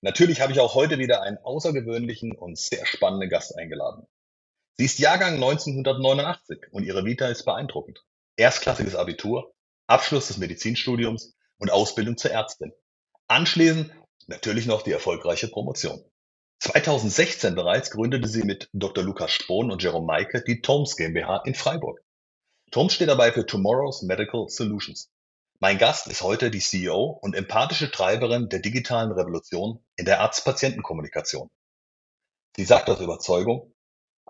Natürlich habe ich auch heute wieder einen außergewöhnlichen und sehr spannenden Gast eingeladen. Sie ist Jahrgang 1989 und ihre Vita ist beeindruckend. Erstklassiges Abitur, Abschluss des Medizinstudiums und Ausbildung zur Ärztin. Anschließend natürlich noch die erfolgreiche Promotion. 2016 bereits gründete sie mit Dr. Lukas Spohn und Jerome Meike die Toms GmbH in Freiburg. Toms steht dabei für Tomorrow's Medical Solutions. Mein Gast ist heute die CEO und empathische Treiberin der digitalen Revolution in der Arzt-Patienten-Kommunikation. Sie sagt aus Überzeugung,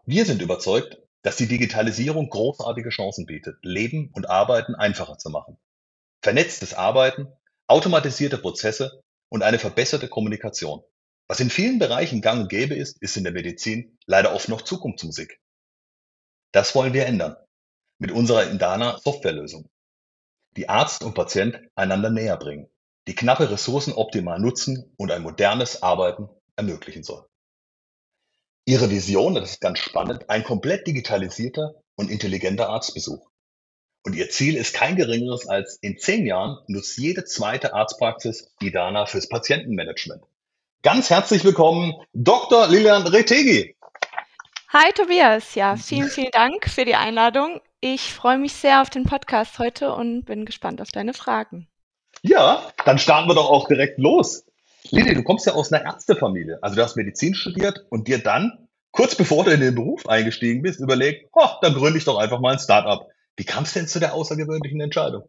wir sind überzeugt, dass die Digitalisierung großartige Chancen bietet, Leben und Arbeiten einfacher zu machen. Vernetztes Arbeiten, automatisierte Prozesse und eine verbesserte Kommunikation. Was in vielen Bereichen gang und gäbe ist, ist in der Medizin leider oft noch Zukunftsmusik. Das wollen wir ändern. Mit unserer Indana Softwarelösung die Arzt und Patient einander näher bringen, die knappe Ressourcen optimal nutzen und ein modernes Arbeiten ermöglichen soll. Ihre Vision, das ist ganz spannend, ein komplett digitalisierter und intelligenter Arztbesuch. Und ihr Ziel ist kein geringeres als in zehn Jahren nutzt jede zweite Arztpraxis Idana fürs Patientenmanagement. Ganz herzlich willkommen, Dr. Lilian Retegi. Hi Tobias, ja, vielen, vielen Dank für die Einladung. Ich freue mich sehr auf den Podcast heute und bin gespannt auf deine Fragen. Ja, dann starten wir doch auch direkt los. Lili, du kommst ja aus einer Ärztefamilie. Also du hast Medizin studiert und dir dann, kurz bevor du in den Beruf eingestiegen bist, überlegt, oh, dann gründe ich doch einfach mal ein Startup. Wie kam es denn zu der außergewöhnlichen Entscheidung?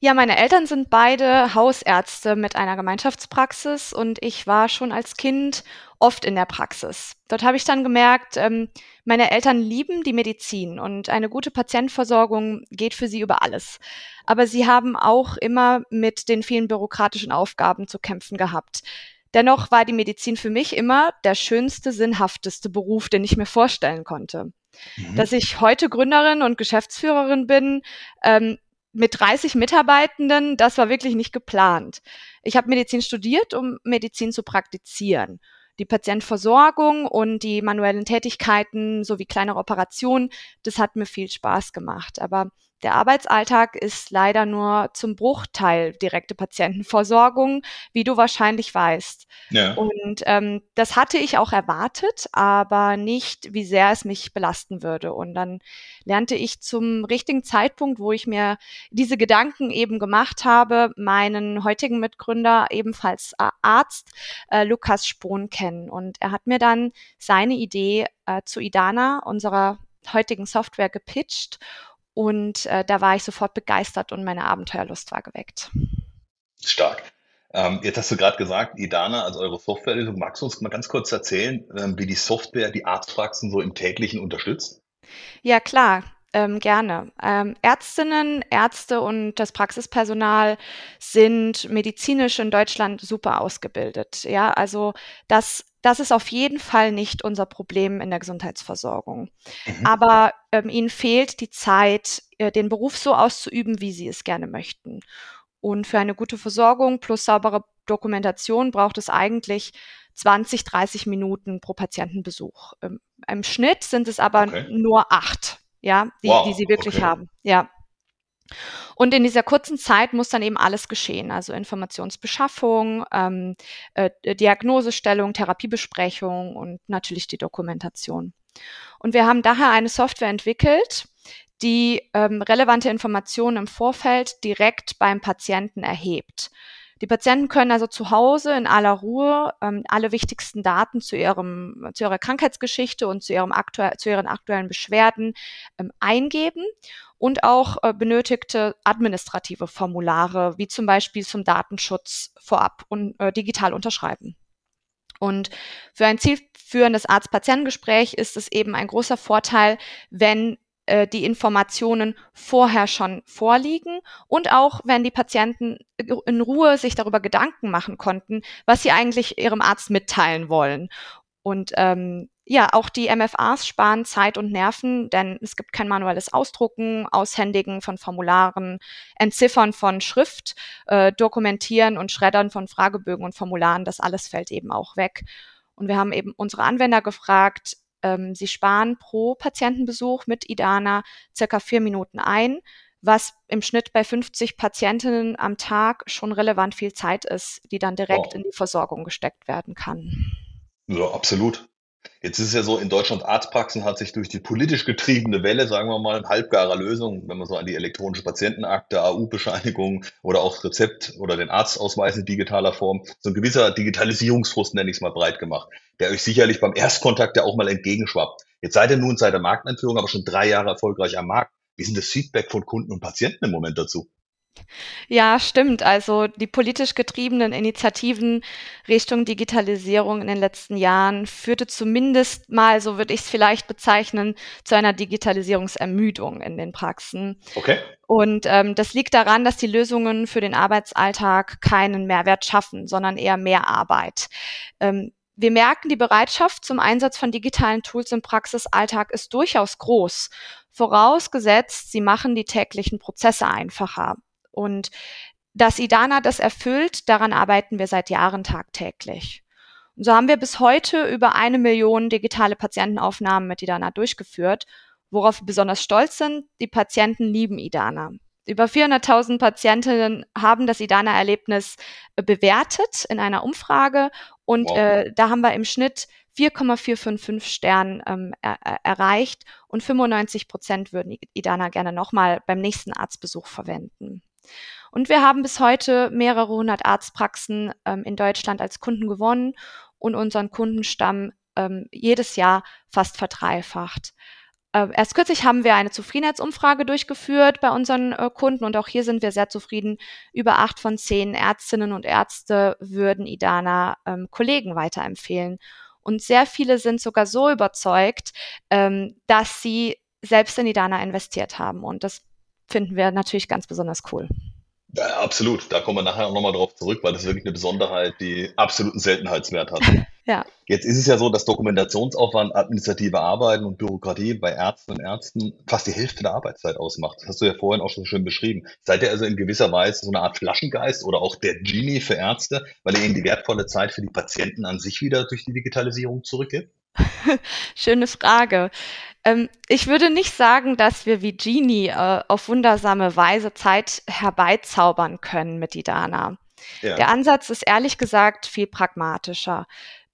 Ja, meine Eltern sind beide Hausärzte mit einer Gemeinschaftspraxis und ich war schon als Kind oft in der Praxis. Dort habe ich dann gemerkt, ähm, meine Eltern lieben die Medizin und eine gute Patientenversorgung geht für sie über alles. Aber sie haben auch immer mit den vielen bürokratischen Aufgaben zu kämpfen gehabt. Dennoch war die Medizin für mich immer der schönste, sinnhafteste Beruf, den ich mir vorstellen konnte. Mhm. Dass ich heute Gründerin und Geschäftsführerin bin, ähm, mit 30 Mitarbeitenden, das war wirklich nicht geplant. Ich habe Medizin studiert, um Medizin zu praktizieren. Die Patientenversorgung und die manuellen Tätigkeiten sowie kleinere Operationen, das hat mir viel Spaß gemacht. Aber der Arbeitsalltag ist leider nur zum Bruchteil direkte Patientenversorgung, wie du wahrscheinlich weißt. Ja. Und ähm, das hatte ich auch erwartet, aber nicht, wie sehr es mich belasten würde. Und dann lernte ich zum richtigen Zeitpunkt, wo ich mir diese Gedanken eben gemacht habe, meinen heutigen Mitgründer, ebenfalls Arzt, äh, Lukas Spohn kennen. Und er hat mir dann seine Idee äh, zu Idana, unserer heutigen Software, gepitcht und äh, da war ich sofort begeistert und meine Abenteuerlust war geweckt. Stark. Ähm, jetzt hast du gerade gesagt, Idana, also eure Softwarelösung. Magst du uns mal ganz kurz erzählen, ähm, wie die Software die Arztpraxen so im täglichen unterstützt? Ja, klar. Ähm, gerne. Ähm, Ärztinnen, Ärzte und das Praxispersonal sind medizinisch in Deutschland super ausgebildet. Ja, also das das ist auf jeden Fall nicht unser Problem in der Gesundheitsversorgung. Mhm. Aber ähm, ihnen fehlt die Zeit, äh, den Beruf so auszuüben, wie sie es gerne möchten. Und für eine gute Versorgung plus saubere Dokumentation braucht es eigentlich 20, 30 Minuten pro Patientenbesuch. Im, im Schnitt sind es aber okay. nur acht, ja, die, wow. die sie wirklich okay. haben. Ja. Und in dieser kurzen Zeit muss dann eben alles geschehen, also Informationsbeschaffung, ähm, äh, Diagnosestellung, Therapiebesprechung und natürlich die Dokumentation. Und wir haben daher eine Software entwickelt, die ähm, relevante Informationen im Vorfeld direkt beim Patienten erhebt. Die Patienten können also zu Hause in aller Ruhe ähm, alle wichtigsten Daten zu, ihrem, zu ihrer Krankheitsgeschichte und zu, ihrem aktu zu ihren aktuellen Beschwerden ähm, eingeben und auch äh, benötigte administrative Formulare, wie zum Beispiel zum Datenschutz vorab und äh, digital unterschreiben. Und für ein zielführendes Arzt-Patientengespräch ist es eben ein großer Vorteil, wenn äh, die Informationen vorher schon vorliegen und auch wenn die Patienten in Ruhe sich darüber Gedanken machen konnten, was sie eigentlich ihrem Arzt mitteilen wollen. Und ähm, ja, auch die MFAs sparen Zeit und Nerven, denn es gibt kein manuelles Ausdrucken, Aushändigen von Formularen, Entziffern von Schrift, äh, Dokumentieren und Schreddern von Fragebögen und Formularen. Das alles fällt eben auch weg. Und wir haben eben unsere Anwender gefragt, ähm, sie sparen pro Patientenbesuch mit Idana circa vier Minuten ein, was im Schnitt bei 50 Patientinnen am Tag schon relevant viel Zeit ist, die dann direkt wow. in die Versorgung gesteckt werden kann. Ja, absolut. Jetzt ist es ja so, in Deutschland Arztpraxen hat sich durch die politisch getriebene Welle, sagen wir mal, halbgarer Lösung, wenn man so an die elektronische Patientenakte, AU-Bescheinigung oder auch Rezept oder den Arztausweis in digitaler Form, so ein gewisser Digitalisierungsfrust, nenne ich es mal, breit gemacht, der euch sicherlich beim Erstkontakt ja auch mal entgegenschwappt. Jetzt seid ihr nun seit der Markteinführung aber schon drei Jahre erfolgreich am Markt. Wie denn das Feedback von Kunden und Patienten im Moment dazu? Ja, stimmt. Also die politisch getriebenen Initiativen Richtung Digitalisierung in den letzten Jahren führte zumindest mal, so würde ich es vielleicht bezeichnen, zu einer Digitalisierungsermüdung in den Praxen. Okay. Und ähm, das liegt daran, dass die Lösungen für den Arbeitsalltag keinen Mehrwert schaffen, sondern eher mehr Arbeit. Ähm, wir merken, die Bereitschaft zum Einsatz von digitalen Tools im Praxisalltag ist durchaus groß, vorausgesetzt, sie machen die täglichen Prozesse einfacher. Und dass Idana das erfüllt, daran arbeiten wir seit Jahren tagtäglich. Und so haben wir bis heute über eine Million digitale Patientenaufnahmen mit Idana durchgeführt, worauf wir besonders stolz sind. Die Patienten lieben Idana. Über 400.000 Patientinnen haben das Idana-Erlebnis äh, bewertet in einer Umfrage und wow. äh, da haben wir im Schnitt 4,455 Sternen ähm, er, erreicht und 95 Prozent würden Idana gerne nochmal beim nächsten Arztbesuch verwenden. Und wir haben bis heute mehrere hundert Arztpraxen ähm, in Deutschland als Kunden gewonnen und unseren Kundenstamm ähm, jedes Jahr fast verdreifacht. Äh, erst kürzlich haben wir eine Zufriedenheitsumfrage durchgeführt bei unseren äh, Kunden und auch hier sind wir sehr zufrieden. Über acht von zehn Ärztinnen und Ärzte würden Idana ähm, Kollegen weiterempfehlen. Und sehr viele sind sogar so überzeugt, ähm, dass sie selbst in Idana investiert haben. Und das finden wir natürlich ganz besonders cool. Ja, absolut. Da kommen wir nachher nochmal drauf zurück, weil das wirklich eine Besonderheit, die absoluten Seltenheitswert hat. ja. Jetzt ist es ja so, dass Dokumentationsaufwand, administrative Arbeiten und Bürokratie bei Ärzten und Ärzten fast die Hälfte der Arbeitszeit ausmacht. Das hast du ja vorhin auch schon schön beschrieben. Seid ihr also in gewisser Weise so eine Art Flaschengeist oder auch der Genie für Ärzte, weil ihr ihnen die wertvolle Zeit für die Patienten an sich wieder durch die Digitalisierung zurückgibt? Schöne Frage. Ähm, ich würde nicht sagen, dass wir wie Genie äh, auf wundersame Weise Zeit herbeizaubern können mit Idana. Ja. Der Ansatz ist ehrlich gesagt viel pragmatischer.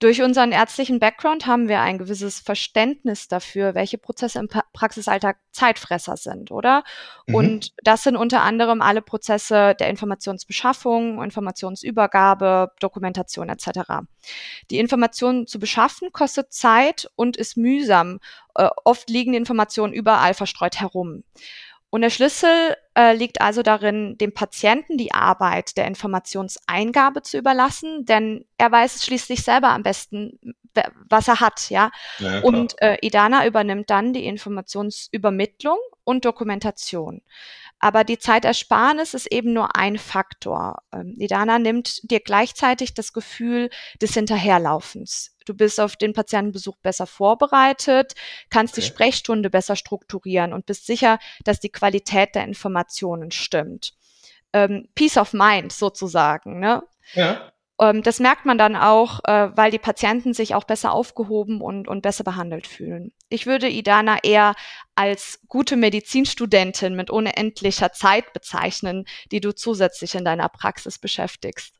Durch unseren ärztlichen Background haben wir ein gewisses Verständnis dafür, welche Prozesse im Praxisalltag Zeitfresser sind, oder? Mhm. Und das sind unter anderem alle Prozesse der Informationsbeschaffung, Informationsübergabe, Dokumentation etc. Die Informationen zu beschaffen kostet Zeit und ist mühsam. Äh, oft liegen die Informationen überall verstreut herum. Und der Schlüssel äh, liegt also darin, dem Patienten die Arbeit der Informationseingabe zu überlassen, denn er weiß es schließlich selber am besten, was er hat, ja. ja und äh, Idana übernimmt dann die Informationsübermittlung und Dokumentation. Aber die Zeitersparnis ist eben nur ein Faktor. Ähm, Idana nimmt dir gleichzeitig das Gefühl des Hinterherlaufens. Du bist auf den Patientenbesuch besser vorbereitet, kannst okay. die Sprechstunde besser strukturieren und bist sicher, dass die Qualität der Informationen stimmt. Ähm, Peace of Mind sozusagen. Ne? Ja. Ähm, das merkt man dann auch, äh, weil die Patienten sich auch besser aufgehoben und, und besser behandelt fühlen. Ich würde Idana eher als gute Medizinstudentin mit unendlicher Zeit bezeichnen, die du zusätzlich in deiner Praxis beschäftigst.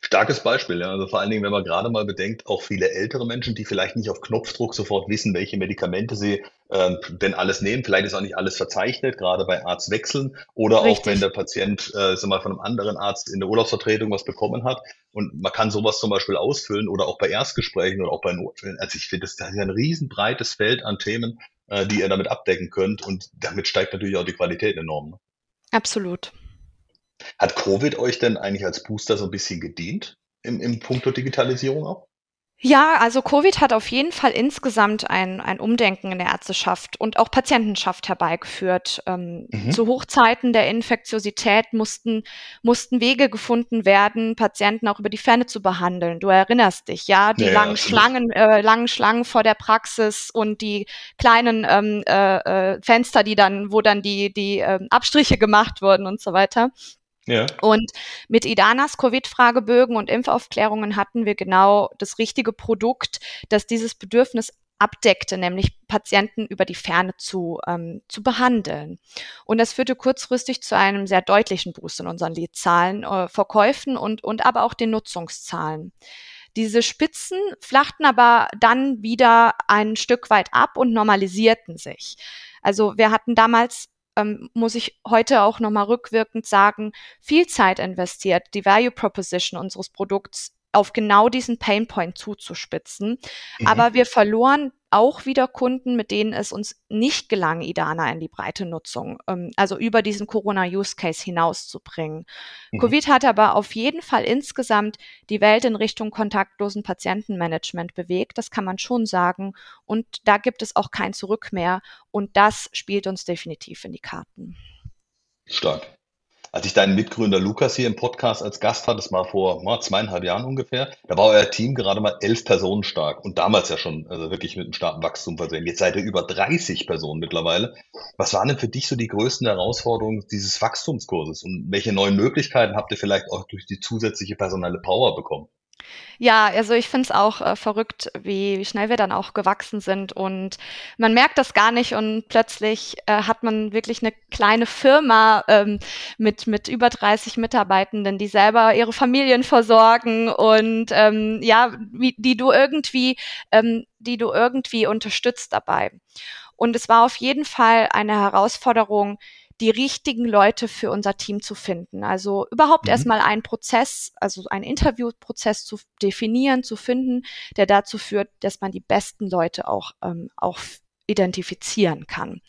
Starkes Beispiel, ja. Also vor allen Dingen, wenn man gerade mal bedenkt, auch viele ältere Menschen, die vielleicht nicht auf Knopfdruck sofort wissen, welche Medikamente sie ähm, denn alles nehmen. Vielleicht ist auch nicht alles verzeichnet, gerade bei Arztwechseln oder Richtig. auch wenn der Patient äh, mal, von einem anderen Arzt in der Urlaubsvertretung was bekommen hat. Und man kann sowas zum Beispiel ausfüllen oder auch bei Erstgesprächen oder auch bei Notfällen. Also ich finde, das, das ist ein riesenbreites Feld an Themen, äh, die ihr damit abdecken könnt und damit steigt natürlich auch die Qualität enorm. Ne? Absolut. Hat Covid euch denn eigentlich als Booster so ein bisschen gedient im, im Punkto Digitalisierung auch? Ja, also Covid hat auf jeden Fall insgesamt ein, ein Umdenken in der Ärzteschaft und auch Patientenschaft herbeigeführt. Ähm, mhm. Zu Hochzeiten der Infektiosität mussten, mussten Wege gefunden werden, Patienten auch über die Ferne zu behandeln. Du erinnerst dich, ja, die ja, langen ja, Schlangen, äh, langen Schlangen vor der Praxis und die kleinen ähm, äh, äh, Fenster, die dann, wo dann die, die äh, Abstriche gemacht wurden und so weiter. Ja. Und mit Idanas Covid-Fragebögen und Impfaufklärungen hatten wir genau das richtige Produkt, das dieses Bedürfnis abdeckte, nämlich Patienten über die Ferne zu, ähm, zu behandeln. Und das führte kurzfristig zu einem sehr deutlichen Boost in unseren Leadzahlen, äh, Verkäufen und, und aber auch den Nutzungszahlen. Diese Spitzen flachten aber dann wieder ein Stück weit ab und normalisierten sich. Also wir hatten damals ähm, muss ich heute auch nochmal rückwirkend sagen, viel Zeit investiert, die Value Proposition unseres Produkts auf genau diesen Painpoint zuzuspitzen. Mhm. Aber wir verloren auch wieder Kunden, mit denen es uns nicht gelang, Idana in die breite Nutzung, ähm, also über diesen Corona-Use-Case hinauszubringen. Mhm. Covid hat aber auf jeden Fall insgesamt die Welt in Richtung kontaktlosen Patientenmanagement bewegt, das kann man schon sagen. Und da gibt es auch kein Zurück mehr. Und das spielt uns definitiv in die Karten. Stark. Als ich deinen Mitgründer Lukas hier im Podcast als Gast hatte, das war vor mal, zweieinhalb Jahren ungefähr, da war euer Team gerade mal elf Personen stark und damals ja schon also wirklich mit einem starken Wachstum versehen. Jetzt seid ihr über 30 Personen mittlerweile. Was waren denn für dich so die größten Herausforderungen dieses Wachstumskurses und welche neuen Möglichkeiten habt ihr vielleicht auch durch die zusätzliche personelle Power bekommen? Ja, also ich finde es auch äh, verrückt, wie, wie schnell wir dann auch gewachsen sind. Und man merkt das gar nicht. Und plötzlich äh, hat man wirklich eine kleine Firma ähm, mit, mit über 30 Mitarbeitenden, die selber ihre Familien versorgen. Und ähm, ja, wie, die du irgendwie, ähm, die du irgendwie unterstützt dabei. Und es war auf jeden Fall eine Herausforderung, die richtigen Leute für unser Team zu finden. Also überhaupt mhm. erstmal einen Prozess, also einen Interviewprozess zu definieren, zu finden, der dazu führt, dass man die besten Leute auch, ähm, auch identifizieren kann.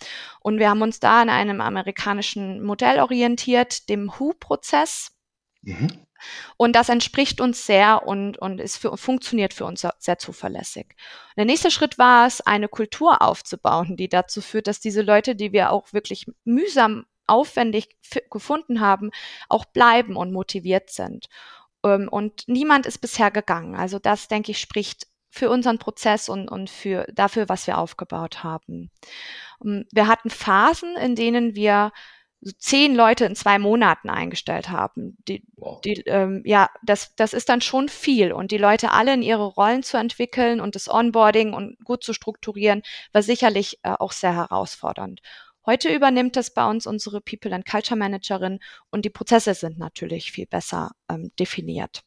Und wir haben uns da an einem amerikanischen Modell orientiert, dem Who-Prozess. Mhm. Und das entspricht uns sehr und, und ist für, funktioniert für uns sehr zuverlässig. der nächste Schritt war es, eine Kultur aufzubauen, die dazu führt, dass diese Leute, die wir auch wirklich mühsam aufwendig gefunden haben, auch bleiben und motiviert sind. Ähm, und niemand ist bisher gegangen. Also das, denke ich, spricht für unseren Prozess und, und für dafür, was wir aufgebaut haben. Ähm, wir hatten Phasen, in denen wir so zehn Leute in zwei Monaten eingestellt haben. Die, wow. die, ähm, ja, das, das ist dann schon viel. Und die Leute alle in ihre Rollen zu entwickeln und das Onboarding und gut zu strukturieren, war sicherlich äh, auch sehr herausfordernd. Heute übernimmt es bei uns unsere People and Culture Managerin und die Prozesse sind natürlich viel besser ähm, definiert.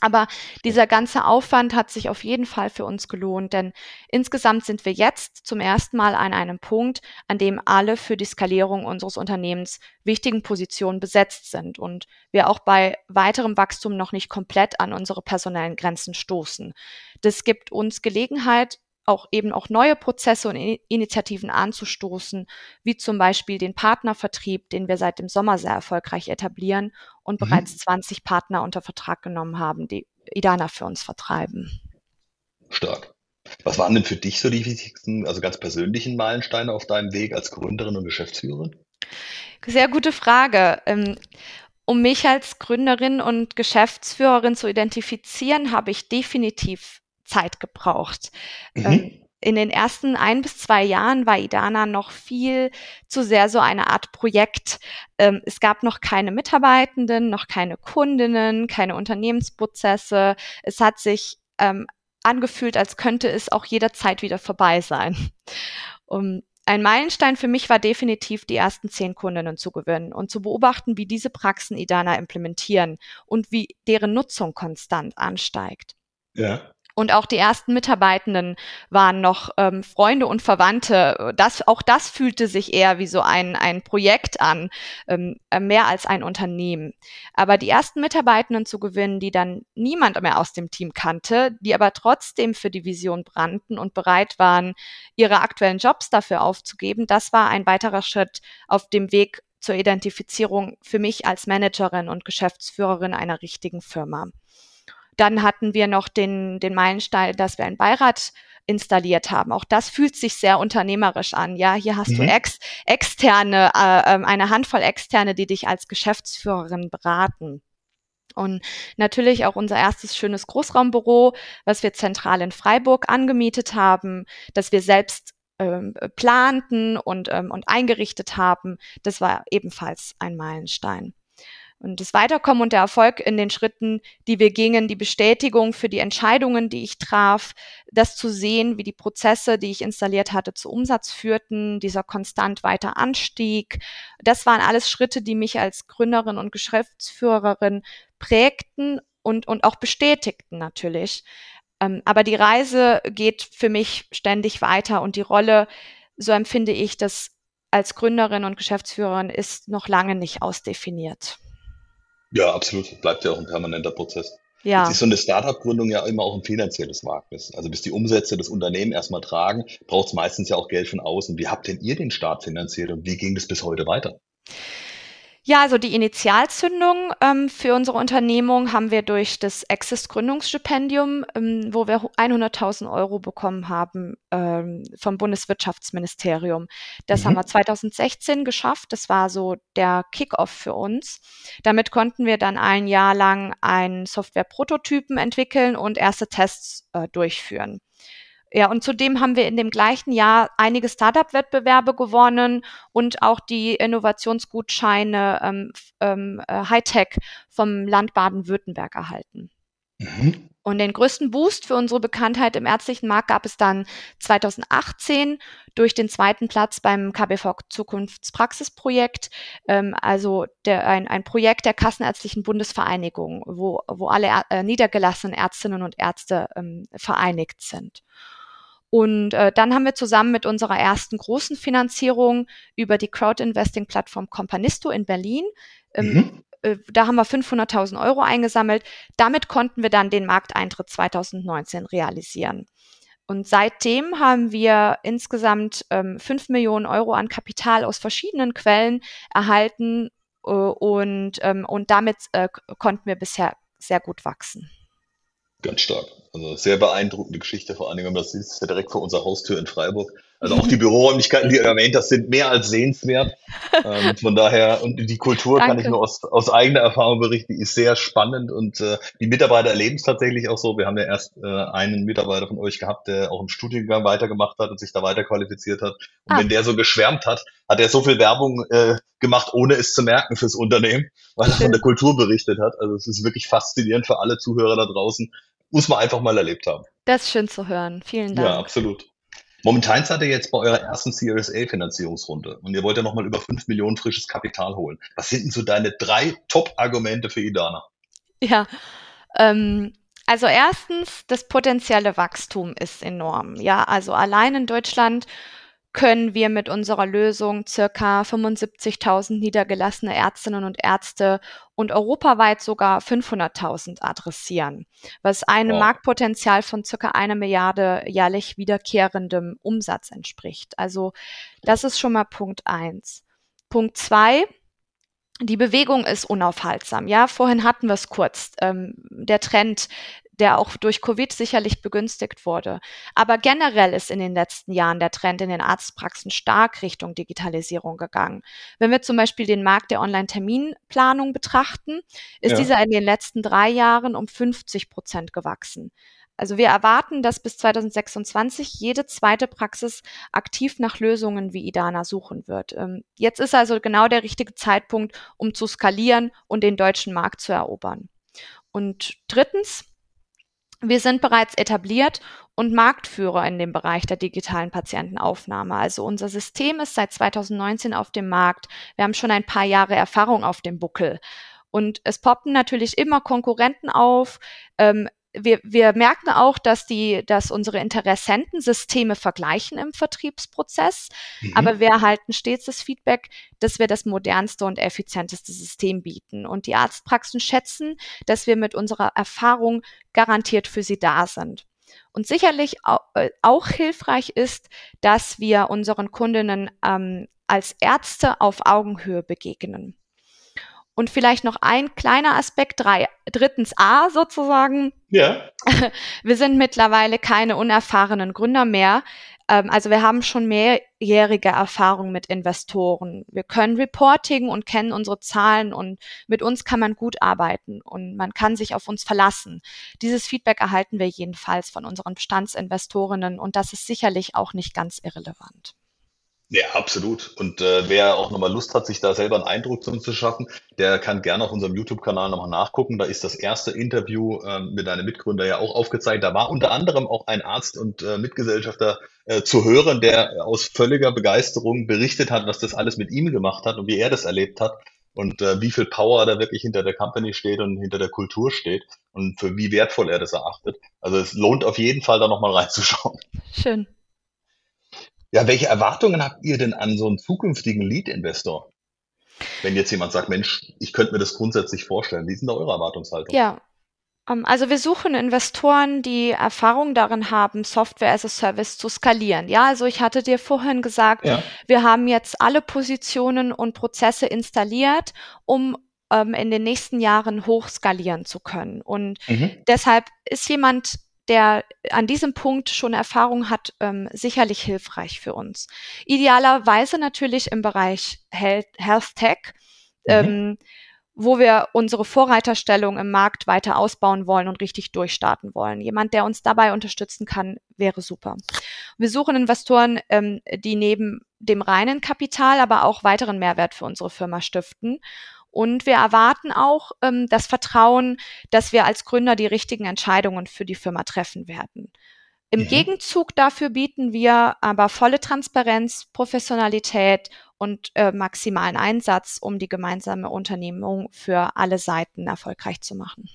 Aber dieser ganze Aufwand hat sich auf jeden Fall für uns gelohnt, denn insgesamt sind wir jetzt zum ersten Mal an einem Punkt, an dem alle für die Skalierung unseres Unternehmens wichtigen Positionen besetzt sind und wir auch bei weiterem Wachstum noch nicht komplett an unsere personellen Grenzen stoßen. Das gibt uns Gelegenheit, auch eben auch neue Prozesse und Initiativen anzustoßen, wie zum Beispiel den Partnervertrieb, den wir seit dem Sommer sehr erfolgreich etablieren und mhm. bereits 20 Partner unter Vertrag genommen haben, die Idana für uns vertreiben. Stark. Was waren denn für dich so die wichtigsten, also ganz persönlichen Meilensteine auf deinem Weg als Gründerin und Geschäftsführerin? Sehr gute Frage. Ähm, um mich als Gründerin und Geschäftsführerin zu identifizieren, habe ich definitiv Zeit gebraucht. Mhm. Ähm, in den ersten ein bis zwei Jahren war Idana noch viel zu sehr so eine Art Projekt. Ähm, es gab noch keine Mitarbeitenden, noch keine Kundinnen, keine Unternehmensprozesse. Es hat sich ähm, angefühlt, als könnte es auch jederzeit wieder vorbei sein. Um, ein Meilenstein für mich war definitiv, die ersten zehn Kundinnen zu gewinnen und zu beobachten, wie diese Praxen Idana implementieren und wie deren Nutzung konstant ansteigt. Ja. Und auch die ersten Mitarbeitenden waren noch ähm, Freunde und Verwandte. Das, auch das fühlte sich eher wie so ein, ein Projekt an, ähm, äh, mehr als ein Unternehmen. Aber die ersten Mitarbeitenden zu gewinnen, die dann niemand mehr aus dem Team kannte, die aber trotzdem für die Vision brannten und bereit waren, ihre aktuellen Jobs dafür aufzugeben, das war ein weiterer Schritt auf dem Weg zur Identifizierung für mich als Managerin und Geschäftsführerin einer richtigen Firma. Dann hatten wir noch den, den Meilenstein, dass wir einen Beirat installiert haben. Auch das fühlt sich sehr unternehmerisch an. Ja, hier hast mhm. du ex, externe, äh, ähm, eine Handvoll externe, die dich als Geschäftsführerin beraten. Und natürlich auch unser erstes schönes Großraumbüro, was wir zentral in Freiburg angemietet haben, dass wir selbst ähm, planten und, ähm, und eingerichtet haben. Das war ebenfalls ein Meilenstein. Und das Weiterkommen und der Erfolg in den Schritten, die wir gingen, die Bestätigung für die Entscheidungen, die ich traf, das zu sehen, wie die Prozesse, die ich installiert hatte, zu Umsatz führten, dieser konstant weiter Anstieg, das waren alles Schritte, die mich als Gründerin und Geschäftsführerin prägten und, und auch bestätigten natürlich. Ähm, aber die Reise geht für mich ständig weiter und die Rolle, so empfinde ich das als Gründerin und Geschäftsführerin, ist noch lange nicht ausdefiniert. Ja, absolut. Bleibt ja auch ein permanenter Prozess. Ja. Jetzt ist so eine Startup-Gründung ja immer auch ein finanzielles Wagnis. Also bis die Umsätze des Unternehmen erstmal tragen, braucht es meistens ja auch Geld von außen. Wie habt denn ihr den Start finanziert und wie ging das bis heute weiter? Ja, also die Initialzündung ähm, für unsere Unternehmung haben wir durch das Access Gründungsstipendium, ähm, wo wir 100.000 Euro bekommen haben ähm, vom Bundeswirtschaftsministerium. Das mhm. haben wir 2016 geschafft. Das war so der Kickoff für uns. Damit konnten wir dann ein Jahr lang einen Software-Prototypen entwickeln und erste Tests äh, durchführen. Ja, und zudem haben wir in dem gleichen Jahr einige Startup-Wettbewerbe gewonnen und auch die Innovationsgutscheine ähm, ähm, äh, Hightech vom Land Baden-Württemberg erhalten. Mhm. Und den größten Boost für unsere Bekanntheit im ärztlichen Markt gab es dann 2018 durch den zweiten Platz beim KBV Zukunftspraxisprojekt, ähm, also der, ein, ein Projekt der Kassenärztlichen Bundesvereinigung, wo, wo alle äh, niedergelassenen Ärztinnen und Ärzte ähm, vereinigt sind. Und äh, dann haben wir zusammen mit unserer ersten großen Finanzierung über die Crowd-Investing-Plattform Companisto in Berlin, ähm, mhm. äh, da haben wir 500.000 Euro eingesammelt. Damit konnten wir dann den Markteintritt 2019 realisieren. Und seitdem haben wir insgesamt ähm, 5 Millionen Euro an Kapital aus verschiedenen Quellen erhalten äh, und, ähm, und damit äh, konnten wir bisher sehr gut wachsen. Ganz stark. Also sehr beeindruckende Geschichte, vor allem, wenn man das sieht, ist ja direkt vor unserer Haustür in Freiburg. Also auch die Büroräumlichkeiten, die ihr erwähnt hast, sind mehr als sehenswert. Ähm, von daher, und die Kultur Danke. kann ich nur aus, aus eigener Erfahrung berichten, die ist sehr spannend und äh, die Mitarbeiter erleben es tatsächlich auch so. Wir haben ja erst äh, einen Mitarbeiter von euch gehabt, der auch im Studiengang weitergemacht hat und sich da weiterqualifiziert hat. Und ah. wenn der so geschwärmt hat, hat er so viel Werbung äh, gemacht, ohne es zu merken fürs Unternehmen, weil er von der Kultur berichtet hat. Also es ist wirklich faszinierend für alle Zuhörer da draußen, muss man einfach mal erlebt haben. Das ist schön zu hören. Vielen Dank. Ja, absolut. Momentan seid ihr jetzt bei eurer ersten CRSA-Finanzierungsrunde und ihr wollt ja nochmal über 5 Millionen frisches Kapital holen. Was sind denn so deine drei Top-Argumente für Idana? Ja, ähm, also erstens, das potenzielle Wachstum ist enorm. Ja, also allein in Deutschland können wir mit unserer Lösung circa 75.000 niedergelassene Ärztinnen und Ärzte und europaweit sogar 500.000 adressieren, was einem wow. Marktpotenzial von circa einer Milliarde jährlich wiederkehrendem Umsatz entspricht. Also das ist schon mal Punkt eins. Punkt zwei, die Bewegung ist unaufhaltsam. Ja, vorhin hatten wir es kurz. Ähm, der Trend der auch durch Covid sicherlich begünstigt wurde. Aber generell ist in den letzten Jahren der Trend in den Arztpraxen stark Richtung Digitalisierung gegangen. Wenn wir zum Beispiel den Markt der Online-Terminplanung betrachten, ist ja. dieser in den letzten drei Jahren um 50 Prozent gewachsen. Also wir erwarten, dass bis 2026 jede zweite Praxis aktiv nach Lösungen wie Idana suchen wird. Ähm, jetzt ist also genau der richtige Zeitpunkt, um zu skalieren und den deutschen Markt zu erobern. Und drittens, wir sind bereits etabliert und Marktführer in dem Bereich der digitalen Patientenaufnahme. Also unser System ist seit 2019 auf dem Markt. Wir haben schon ein paar Jahre Erfahrung auf dem Buckel. Und es poppen natürlich immer Konkurrenten auf. Ähm, wir, wir merken auch, dass die, dass unsere Interessenten Systeme vergleichen im Vertriebsprozess, mhm. aber wir erhalten stets das Feedback, dass wir das modernste und effizienteste System bieten. Und die Arztpraxen schätzen, dass wir mit unserer Erfahrung garantiert für sie da sind. Und sicherlich auch, äh, auch hilfreich ist, dass wir unseren Kundinnen ähm, als Ärzte auf Augenhöhe begegnen. Und vielleicht noch ein kleiner Aspekt, drei, drittens A sozusagen. Ja. Wir sind mittlerweile keine unerfahrenen Gründer mehr. Ähm, also wir haben schon mehrjährige Erfahrung mit Investoren. Wir können Reporting und kennen unsere Zahlen und mit uns kann man gut arbeiten und man kann sich auf uns verlassen. Dieses Feedback erhalten wir jedenfalls von unseren Bestandsinvestorinnen und das ist sicherlich auch nicht ganz irrelevant. Ja, absolut. Und äh, wer auch nochmal Lust hat, sich da selber einen Eindruck zu schaffen, der kann gerne auf unserem YouTube-Kanal nochmal nachgucken. Da ist das erste Interview äh, mit einem Mitgründer ja auch aufgezeigt. Da war unter anderem auch ein Arzt und äh, Mitgesellschafter äh, zu hören, der aus völliger Begeisterung berichtet hat, was das alles mit ihm gemacht hat und wie er das erlebt hat und äh, wie viel Power da wirklich hinter der Company steht und hinter der Kultur steht und für wie wertvoll er das erachtet. Also es lohnt auf jeden Fall da nochmal reinzuschauen. Schön. Ja, welche Erwartungen habt ihr denn an so einen zukünftigen Lead-Investor? Wenn jetzt jemand sagt, Mensch, ich könnte mir das grundsätzlich vorstellen, wie sind da eure Erwartungshaltung? Ja, ähm, also wir suchen Investoren, die Erfahrung darin haben, Software as a Service zu skalieren. Ja, also ich hatte dir vorhin gesagt, ja. wir haben jetzt alle Positionen und Prozesse installiert, um ähm, in den nächsten Jahren hochskalieren zu können. Und mhm. deshalb ist jemand der an diesem Punkt schon Erfahrung hat, ähm, sicherlich hilfreich für uns. Idealerweise natürlich im Bereich Health, Health Tech, mhm. ähm, wo wir unsere Vorreiterstellung im Markt weiter ausbauen wollen und richtig durchstarten wollen. Jemand, der uns dabei unterstützen kann, wäre super. Wir suchen Investoren, ähm, die neben dem reinen Kapital aber auch weiteren Mehrwert für unsere Firma stiften und wir erwarten auch ähm, das Vertrauen, dass wir als Gründer die richtigen Entscheidungen für die Firma treffen werden. Im mhm. Gegenzug dafür bieten wir aber volle Transparenz, Professionalität und äh, maximalen Einsatz, um die gemeinsame Unternehmung für alle Seiten erfolgreich zu machen.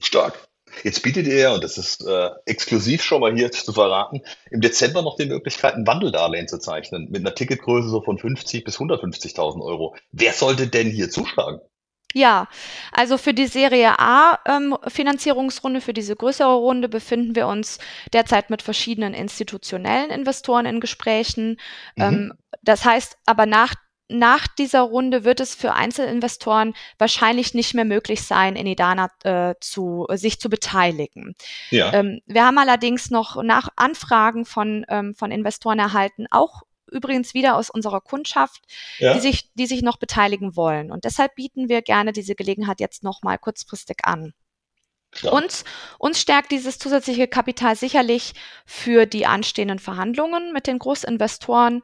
Stark. Jetzt bietet ihr ja, und das ist äh, exklusiv schon mal hier zu verraten, im Dezember noch die Möglichkeit, ein Wandeldarlehen zu zeichnen mit einer Ticketgröße so von 50 bis 150.000 Euro. Wer sollte denn hier zuschlagen? Ja, also für die Serie A ähm, Finanzierungsrunde, für diese größere Runde befinden wir uns derzeit mit verschiedenen institutionellen Investoren in Gesprächen. Mhm. Ähm, das heißt aber nach nach dieser Runde wird es für Einzelinvestoren wahrscheinlich nicht mehr möglich sein, in Idana äh, zu, sich zu beteiligen. Ja. Ähm, wir haben allerdings noch nach Anfragen von, ähm, von Investoren erhalten, auch übrigens wieder aus unserer Kundschaft, ja. die, sich, die sich noch beteiligen wollen. Und deshalb bieten wir gerne diese Gelegenheit jetzt nochmal kurzfristig an. Ja. Uns, uns stärkt dieses zusätzliche Kapital sicherlich für die anstehenden Verhandlungen mit den Großinvestoren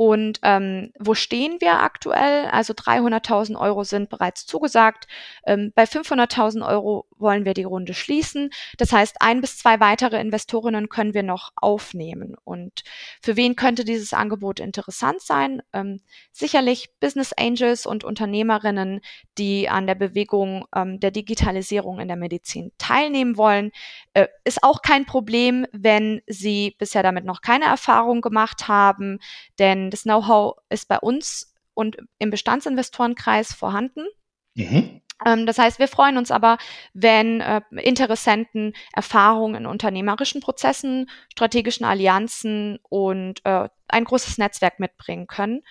und ähm, wo stehen wir aktuell? Also 300.000 Euro sind bereits zugesagt. Ähm, bei 500.000 Euro wollen wir die Runde schließen. Das heißt, ein bis zwei weitere Investorinnen können wir noch aufnehmen. Und für wen könnte dieses Angebot interessant sein? Ähm, sicherlich Business Angels und Unternehmerinnen, die an der Bewegung ähm, der Digitalisierung in der Medizin teilnehmen wollen. Äh, ist auch kein Problem, wenn sie bisher damit noch keine Erfahrung gemacht haben, denn das Know-how ist bei uns und im Bestandsinvestorenkreis vorhanden. Mhm. Ähm, das heißt, wir freuen uns aber, wenn äh, Interessenten Erfahrungen in unternehmerischen Prozessen, strategischen Allianzen und äh, ein großes Netzwerk mitbringen können.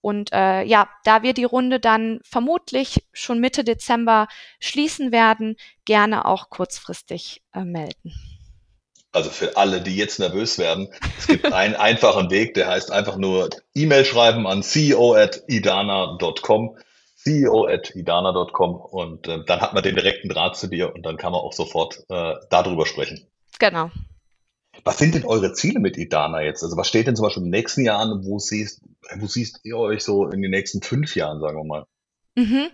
Und äh, ja, da wir die Runde dann vermutlich schon Mitte Dezember schließen werden, gerne auch kurzfristig äh, melden. Also für alle, die jetzt nervös werden, es gibt einen einfachen Weg, der heißt einfach nur E-Mail schreiben an ceo@idana.com, ceo@idana.com und äh, dann hat man den direkten Draht zu dir und dann kann man auch sofort äh, darüber sprechen. Genau. Was sind denn eure Ziele mit Idana jetzt? Also was steht denn zum Beispiel im nächsten Jahr an? Wo siehst, wo siehst ihr euch so in den nächsten fünf Jahren, sagen wir mal? Mhm.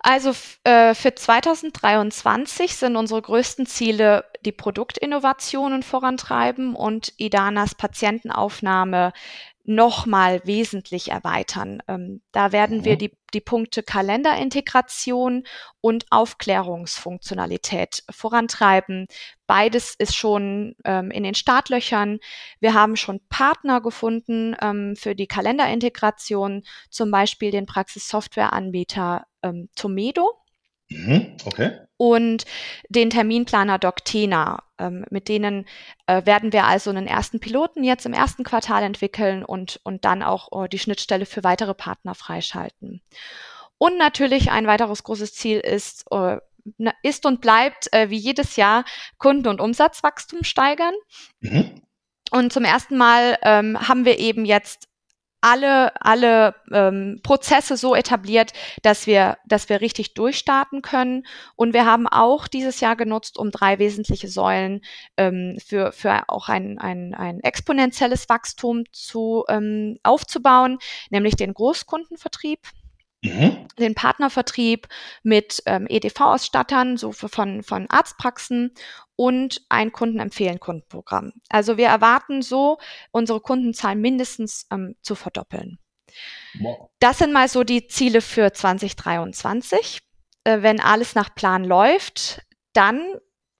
Also äh, für 2023 sind unsere größten Ziele die Produktinnovationen vorantreiben und Idanas Patientenaufnahme nochmal wesentlich erweitern. Ähm, da werden wir mhm. die, die Punkte Kalenderintegration und Aufklärungsfunktionalität vorantreiben. Beides ist schon ähm, in den Startlöchern. Wir haben schon Partner gefunden ähm, für die Kalenderintegration, zum Beispiel den Praxissoftwareanbieter ähm, Tomedo. Mhm, okay. Und den Terminplaner Doctena. Ähm, mit denen äh, werden wir also einen ersten Piloten jetzt im ersten Quartal entwickeln und, und dann auch äh, die Schnittstelle für weitere Partner freischalten. Und natürlich ein weiteres großes Ziel ist, äh, ist und bleibt äh, wie jedes Jahr Kunden- und Umsatzwachstum steigern. Mhm. Und zum ersten Mal ähm, haben wir eben jetzt alle, alle ähm, Prozesse so etabliert, dass wir, dass wir richtig durchstarten können. Und wir haben auch dieses Jahr genutzt, um drei wesentliche Säulen ähm, für, für auch ein, ein, ein exponentielles Wachstum zu, ähm, aufzubauen, nämlich den Großkundenvertrieb. Mhm. den Partnervertrieb mit ähm, EDV-Ausstattern, so von, von Arztpraxen und ein Kundenempfehlen-Kundenprogramm. Also wir erwarten so, unsere Kundenzahl mindestens ähm, zu verdoppeln. Wow. Das sind mal so die Ziele für 2023. Äh, wenn alles nach Plan läuft, dann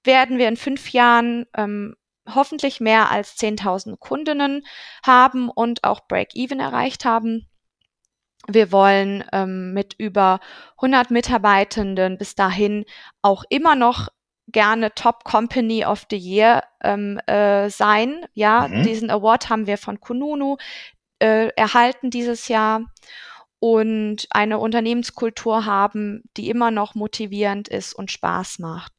werden wir in fünf Jahren ähm, hoffentlich mehr als 10.000 Kundinnen haben und auch Break-Even erreicht haben. Wir wollen ähm, mit über 100 Mitarbeitenden bis dahin auch immer noch gerne Top Company of the Year ähm, äh, sein. Ja, mhm. diesen Award haben wir von Kununu äh, erhalten dieses Jahr und eine Unternehmenskultur haben, die immer noch motivierend ist und Spaß macht.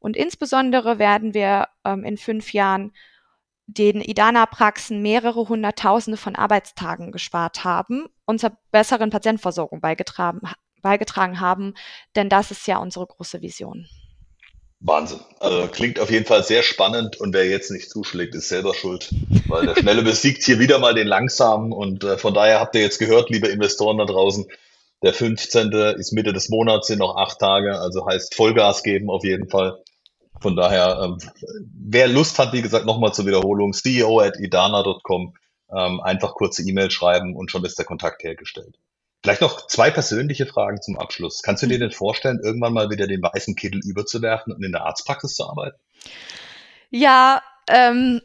Und insbesondere werden wir ähm, in fünf Jahren den Idana-Praxen mehrere Hunderttausende von Arbeitstagen gespart haben und zur besseren Patientenversorgung beigetragen, beigetragen haben, denn das ist ja unsere große Vision. Wahnsinn. Also klingt auf jeden Fall sehr spannend und wer jetzt nicht zuschlägt, ist selber schuld, weil der Schnelle besiegt hier wieder mal den Langsamen und äh, von daher habt ihr jetzt gehört, liebe Investoren da draußen, der 15. ist Mitte des Monats, sind noch acht Tage, also heißt Vollgas geben auf jeden Fall. Von daher, ähm, wer Lust hat, wie gesagt, nochmal zur Wiederholung, ceo at idana.com, ähm, einfach kurze E-Mail schreiben und schon ist der Kontakt hergestellt. Vielleicht noch zwei persönliche Fragen zum Abschluss. Kannst du dir denn vorstellen, irgendwann mal wieder den weißen Kittel überzuwerfen und in der Arztpraxis zu arbeiten? Ja, ähm,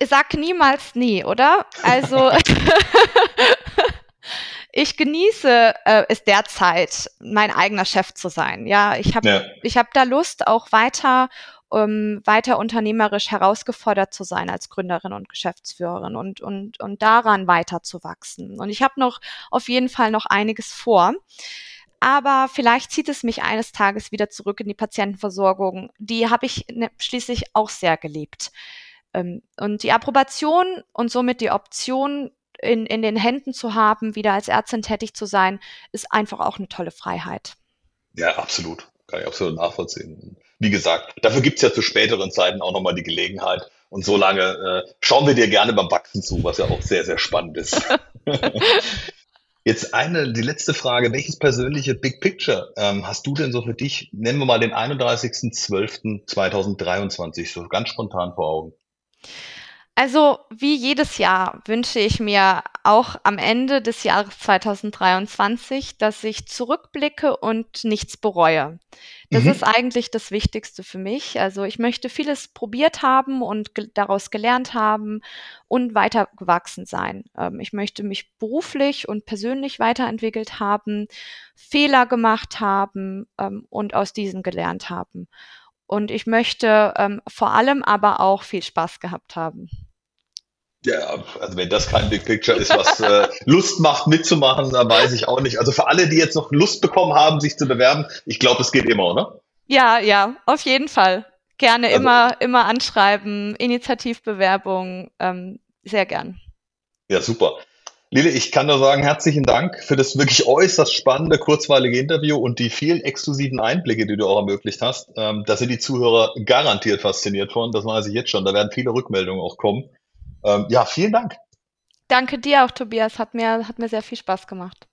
sag niemals nie, oder? Also ich genieße äh, es derzeit, mein eigener Chef zu sein. Ja, ich habe ja. ich habe da Lust, auch weiter um weiter unternehmerisch herausgefordert zu sein als Gründerin und Geschäftsführerin und, und, und daran weiter zu wachsen. Und ich habe noch auf jeden Fall noch einiges vor. Aber vielleicht zieht es mich eines Tages wieder zurück in die Patientenversorgung. Die habe ich ne, schließlich auch sehr geliebt. Ähm, und die Approbation und somit die Option in, in den Händen zu haben, wieder als Ärztin tätig zu sein, ist einfach auch eine tolle Freiheit. Ja, absolut. Kann ich absolut nachvollziehen wie gesagt, dafür gibt's ja zu späteren Zeiten auch nochmal die Gelegenheit. Und so lange äh, schauen wir dir gerne beim Wachsen zu, was ja auch sehr, sehr spannend ist. Jetzt eine, die letzte Frage. Welches persönliche Big Picture ähm, hast du denn so für dich? Nennen wir mal den 31.12.2023, so ganz spontan vor Augen. Also wie jedes Jahr wünsche ich mir auch am Ende des Jahres 2023, dass ich zurückblicke und nichts bereue. Das mhm. ist eigentlich das Wichtigste für mich. Also ich möchte vieles probiert haben und ge daraus gelernt haben und weitergewachsen sein. Ähm, ich möchte mich beruflich und persönlich weiterentwickelt haben, Fehler gemacht haben ähm, und aus diesen gelernt haben. Und ich möchte ähm, vor allem aber auch viel Spaß gehabt haben. Ja, also wenn das kein Big Picture ist, was äh, Lust macht mitzumachen, dann weiß ich auch nicht. Also für alle, die jetzt noch Lust bekommen haben, sich zu bewerben, ich glaube, es geht immer, oder? Ja, ja, auf jeden Fall. Gerne also, immer, immer anschreiben, Initiativbewerbung, ähm, sehr gern. Ja, super. Lili, ich kann nur sagen, herzlichen Dank für das wirklich äußerst spannende, kurzweilige Interview und die vielen exklusiven Einblicke, die du auch ermöglicht hast. Ähm, da sind die Zuhörer garantiert fasziniert von, das weiß ich jetzt schon. Da werden viele Rückmeldungen auch kommen. Ähm, ja, vielen Dank. Danke dir auch, Tobias. Hat mir, hat mir sehr viel Spaß gemacht.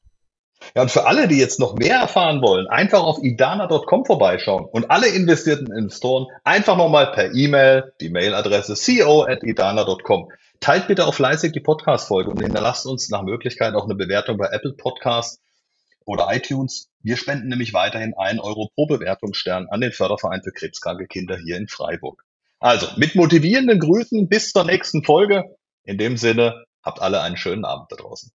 Ja, und für alle, die jetzt noch mehr erfahren wollen, einfach auf idana.com vorbeischauen und alle investierten Investoren einfach nochmal per E-Mail die Mailadresse co.idana.com. Teilt bitte auf fleißig die Podcast-Folge und hinterlasst uns nach Möglichkeit auch eine Bewertung bei Apple Podcasts oder iTunes. Wir spenden nämlich weiterhin 1 Euro pro Bewertungsstern an den Förderverein für krebskranke Kinder hier in Freiburg. Also, mit motivierenden Grüßen bis zur nächsten Folge. In dem Sinne, habt alle einen schönen Abend da draußen.